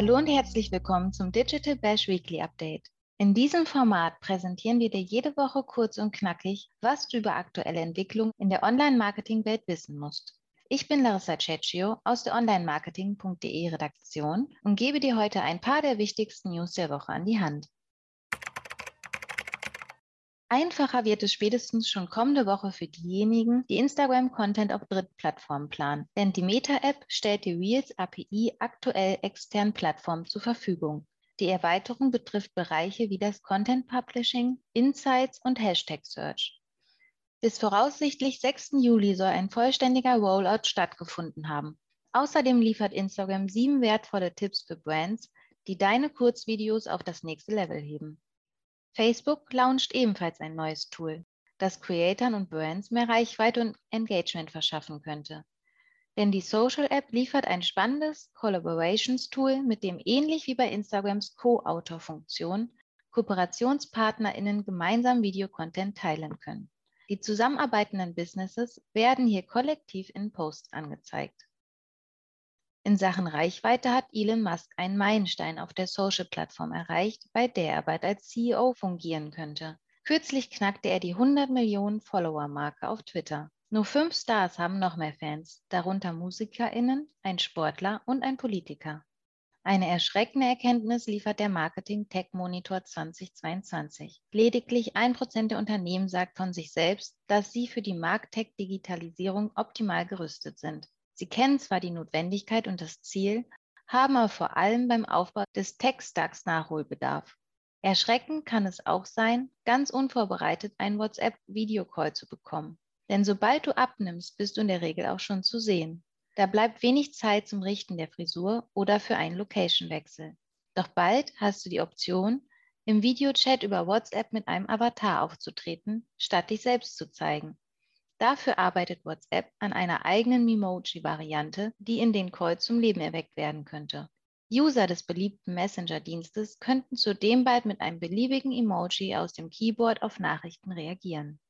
Hallo und herzlich willkommen zum Digital Bash Weekly Update. In diesem Format präsentieren wir dir jede Woche kurz und knackig, was du über aktuelle Entwicklungen in der Online-Marketing-Welt wissen musst. Ich bin Larissa Cecchio aus der Online-Marketing.de Redaktion und gebe dir heute ein paar der wichtigsten News der Woche an die Hand. Einfacher wird es spätestens schon kommende Woche für diejenigen, die Instagram-Content auf Drittplattformen planen. Denn die Meta-App stellt die Reels API aktuell externen Plattformen zur Verfügung. Die Erweiterung betrifft Bereiche wie das Content Publishing, Insights und Hashtag Search. Bis voraussichtlich 6. Juli soll ein vollständiger Rollout stattgefunden haben. Außerdem liefert Instagram sieben wertvolle Tipps für Brands, die deine Kurzvideos auf das nächste Level heben. Facebook launcht ebenfalls ein neues Tool, das Creatern und Brands mehr Reichweite und Engagement verschaffen könnte. Denn die Social App liefert ein spannendes Collaborations-Tool, mit dem ähnlich wie bei Instagrams Co-Autor-Funktion KooperationspartnerInnen gemeinsam Videocontent teilen können. Die zusammenarbeitenden Businesses werden hier kollektiv in Posts angezeigt. In Sachen Reichweite hat Elon Musk einen Meilenstein auf der Social-Plattform erreicht, bei der er bald als CEO fungieren könnte. Kürzlich knackte er die 100 Millionen Follower-Marke auf Twitter. Nur fünf Stars haben noch mehr Fans, darunter MusikerInnen, ein Sportler und ein Politiker. Eine erschreckende Erkenntnis liefert der Marketing Tech Monitor 2022. Lediglich ein Prozent der Unternehmen sagt von sich selbst, dass sie für die Markttech-Digitalisierung optimal gerüstet sind. Sie kennen zwar die Notwendigkeit und das Ziel, haben aber vor allem beim Aufbau des Tech-Stacks Nachholbedarf. Erschreckend kann es auch sein, ganz unvorbereitet einen WhatsApp-Videocall zu bekommen. Denn sobald du abnimmst, bist du in der Regel auch schon zu sehen. Da bleibt wenig Zeit zum Richten der Frisur oder für einen Location-Wechsel. Doch bald hast du die Option, im Videochat über WhatsApp mit einem Avatar aufzutreten, statt dich selbst zu zeigen. Dafür arbeitet WhatsApp an einer eigenen Memoji-Variante, die in den Call zum Leben erweckt werden könnte. User des beliebten Messenger-Dienstes könnten zudem bald mit einem beliebigen Emoji aus dem Keyboard auf Nachrichten reagieren.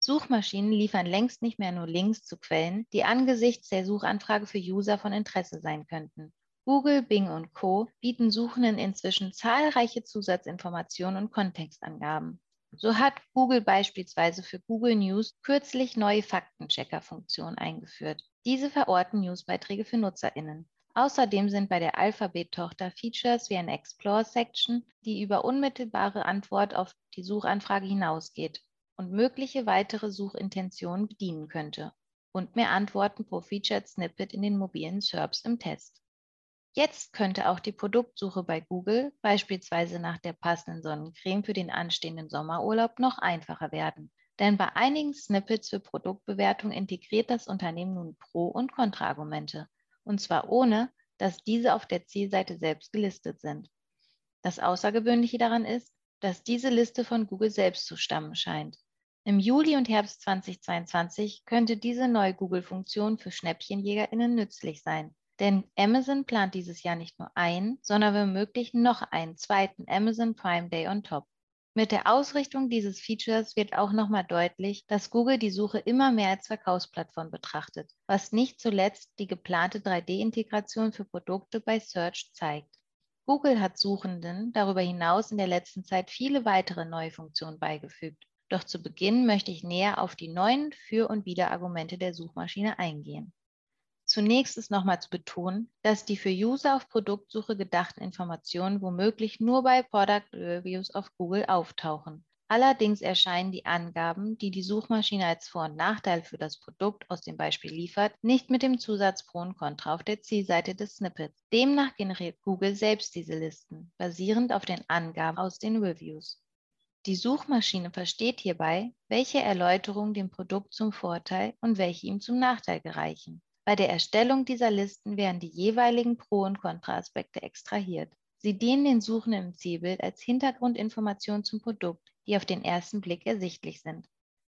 Suchmaschinen liefern längst nicht mehr nur Links zu Quellen, die angesichts der Suchanfrage für User von Interesse sein könnten. Google, Bing und Co. bieten Suchenden inzwischen zahlreiche Zusatzinformationen und Kontextangaben. So hat Google beispielsweise für Google News kürzlich neue Faktenchecker-Funktionen eingeführt. Diese verorten Newsbeiträge für NutzerInnen. Außerdem sind bei der Alphabet-Tochter Features wie eine Explore-Section, die über unmittelbare Antwort auf die Suchanfrage hinausgeht und mögliche weitere Suchintentionen bedienen könnte. Und mehr Antworten pro Featured Snippet in den mobilen SERPs im Test. Jetzt könnte auch die Produktsuche bei Google, beispielsweise nach der passenden Sonnencreme für den anstehenden Sommerurlaub, noch einfacher werden. Denn bei einigen Snippets für Produktbewertung integriert das Unternehmen nun Pro- und Kontraargumente. Und zwar ohne, dass diese auf der Zielseite selbst gelistet sind. Das Außergewöhnliche daran ist, dass diese Liste von Google selbst zu stammen scheint. Im Juli und Herbst 2022 könnte diese neue Google-Funktion für Schnäppchenjägerinnen nützlich sein. Denn Amazon plant dieses Jahr nicht nur einen, sondern womöglich noch einen zweiten Amazon Prime Day on top. Mit der Ausrichtung dieses Features wird auch nochmal deutlich, dass Google die Suche immer mehr als Verkaufsplattform betrachtet, was nicht zuletzt die geplante 3D-Integration für Produkte bei Search zeigt. Google hat Suchenden darüber hinaus in der letzten Zeit viele weitere neue Funktionen beigefügt. Doch zu Beginn möchte ich näher auf die neuen Für- und Widerargumente der Suchmaschine eingehen. Zunächst ist nochmal zu betonen, dass die für User auf Produktsuche gedachten Informationen womöglich nur bei Product Reviews auf Google auftauchen. Allerdings erscheinen die Angaben, die die Suchmaschine als Vor- und Nachteil für das Produkt aus dem Beispiel liefert, nicht mit dem Zusatz Pro und Contra auf der Zielseite des Snippets. Demnach generiert Google selbst diese Listen, basierend auf den Angaben aus den Reviews. Die Suchmaschine versteht hierbei, welche Erläuterungen dem Produkt zum Vorteil und welche ihm zum Nachteil gereichen. Bei der Erstellung dieser Listen werden die jeweiligen Pro- und Kontraaspekte extrahiert. Sie dienen den Suchenden im Zielbild als Hintergrundinformation zum Produkt, die auf den ersten Blick ersichtlich sind.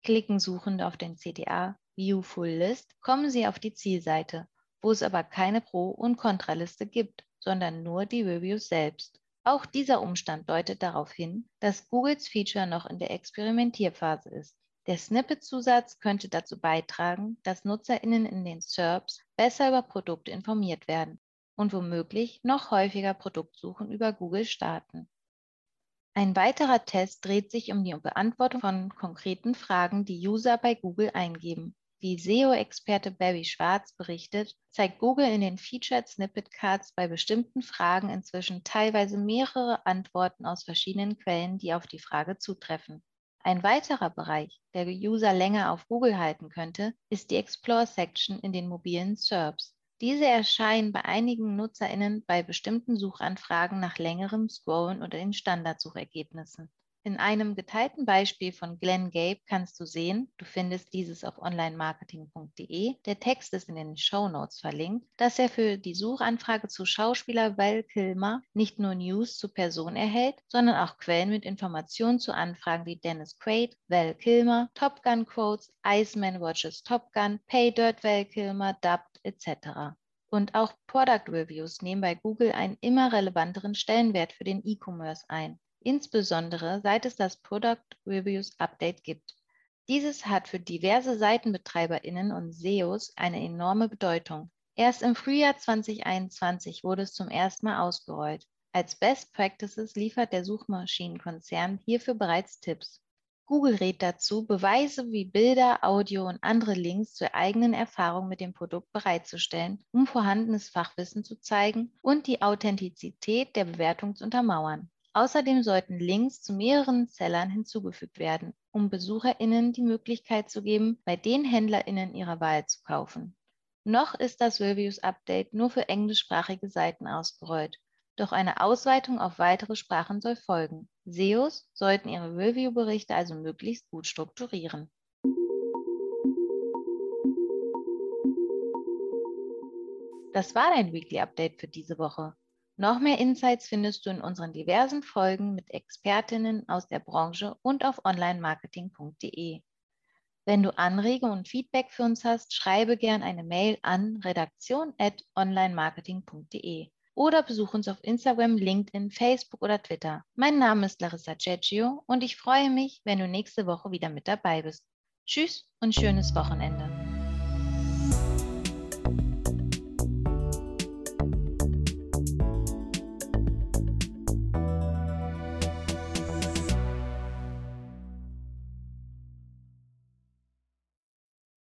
Klicken Suchende auf den CTA View Full List, kommen sie auf die Zielseite, wo es aber keine Pro- und Kontraliste gibt, sondern nur die Reviews selbst. Auch dieser Umstand deutet darauf hin, dass Googles Feature noch in der Experimentierphase ist. Der Snippet-Zusatz könnte dazu beitragen, dass NutzerInnen in den SERPs besser über Produkte informiert werden. und womöglich noch häufiger Produktsuchen über Google starten. Ein weiterer Test dreht sich um die Beantwortung von konkreten Fragen, die User bei Google eingeben. Wie SEO-Experte Barry Schwarz berichtet, zeigt Google in den Featured Snippet Cards bei bestimmten Fragen inzwischen teilweise mehrere Antworten aus verschiedenen Quellen, die auf die Frage zutreffen. Ein weiterer Bereich, der User länger auf Google halten könnte, ist die Explore-Section in den mobilen SERPs. Diese erscheinen bei einigen NutzerInnen bei bestimmten Suchanfragen nach längerem Scrollen oder den Standardsuchergebnissen. In einem geteilten Beispiel von Glenn Gabe kannst du sehen, du findest dieses auf onlinemarketing.de, der Text ist in den Show Notes verlinkt, dass er für die Suchanfrage zu Schauspieler Val Kilmer nicht nur News zur Person erhält, sondern auch Quellen mit Informationen zu Anfragen wie Dennis Quaid, Val Kilmer, Top Gun Quotes, Iceman Watches Top Gun, Pay Dirt Val Kilmer, Dubbed etc. Und auch Product Reviews nehmen bei Google einen immer relevanteren Stellenwert für den E-Commerce ein, insbesondere seit es das Product Reviews Update gibt. Dieses hat für diverse Seitenbetreiberinnen und SEOs eine enorme Bedeutung. Erst im Frühjahr 2021 wurde es zum ersten Mal ausgerollt. Als Best Practices liefert der Suchmaschinenkonzern hierfür bereits Tipps. Google rät dazu, Beweise wie Bilder, Audio und andere Links zur eigenen Erfahrung mit dem Produkt bereitzustellen, um vorhandenes Fachwissen zu zeigen und die Authentizität der Bewertung zu untermauern. Außerdem sollten Links zu mehreren Sellern hinzugefügt werden, um BesucherInnen die Möglichkeit zu geben, bei den HändlerInnen ihrer Wahl zu kaufen. Noch ist das Reviews Update nur für englischsprachige Seiten ausgerollt doch eine Ausweitung auf weitere Sprachen soll folgen. SEOs sollten ihre Review-Berichte also möglichst gut strukturieren. Das war dein Weekly Update für diese Woche. Noch mehr Insights findest du in unseren diversen Folgen mit Expertinnen aus der Branche und auf onlinemarketing.de. Wenn du Anregungen und Feedback für uns hast, schreibe gern eine Mail an redaktion.onlinemarketing.de oder besuch uns auf Instagram, LinkedIn, Facebook oder Twitter. Mein Name ist Larissa Ceggio und ich freue mich, wenn du nächste Woche wieder mit dabei bist. Tschüss und schönes Wochenende.